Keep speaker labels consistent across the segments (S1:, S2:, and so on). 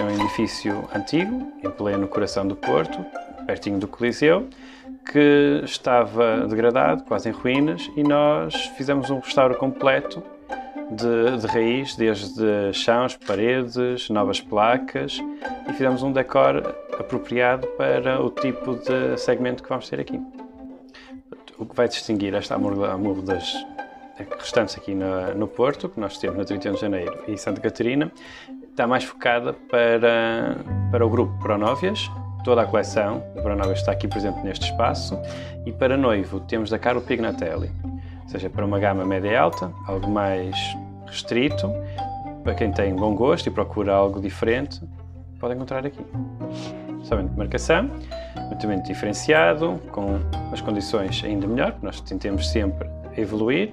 S1: é um edifício antigo, em pleno coração do Porto, pertinho do Coliseu, que estava degradado, quase em ruínas, e nós fizemos um restauro completo de, de raiz, desde chãos, paredes, novas placas, e fizemos um decor apropriado para o tipo de segmento que vamos ter aqui. O que vai distinguir esta Amor das restantes aqui no, no Porto, que nós temos no 31 de Janeiro e Santa Catarina, está mais focada para, para o grupo Pronóvias, toda a coleção de Pronóvias está aqui presente neste espaço, e para noivo temos da Carlo Pignatelli, ou seja, para uma gama média e alta, algo mais restrito, para quem tem bom gosto e procura algo diferente, pode encontrar aqui. Somente de marcação, muito diferenciado, com as condições ainda melhor, nós tentemos sempre evoluir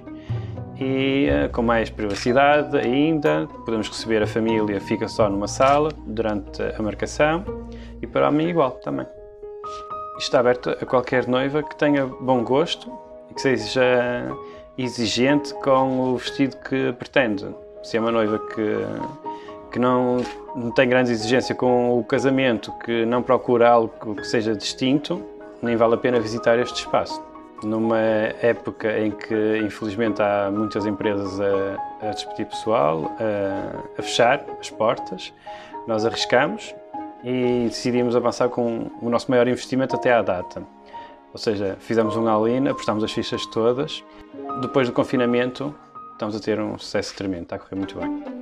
S1: e uh, com mais privacidade ainda. Podemos receber a família, fica só numa sala durante a marcação e para mim igual também. Está aberto a qualquer noiva que tenha bom gosto e que seja exigente com o vestido que pretende. Se é uma noiva que, que não, não tem grande exigência com o casamento, que não procura algo que seja distinto, nem vale a pena visitar este espaço numa época em que, infelizmente, há muitas empresas a, a despedir pessoal, a, a, fechar as portas, nós arriscamos e decidimos avançar com o nosso maior investimento até à data. Ou seja, fizemos um all-in, apostámos as fichas todas. Depois do confinamento, estamos a ter um sucesso tremendo, está a correr muito bem.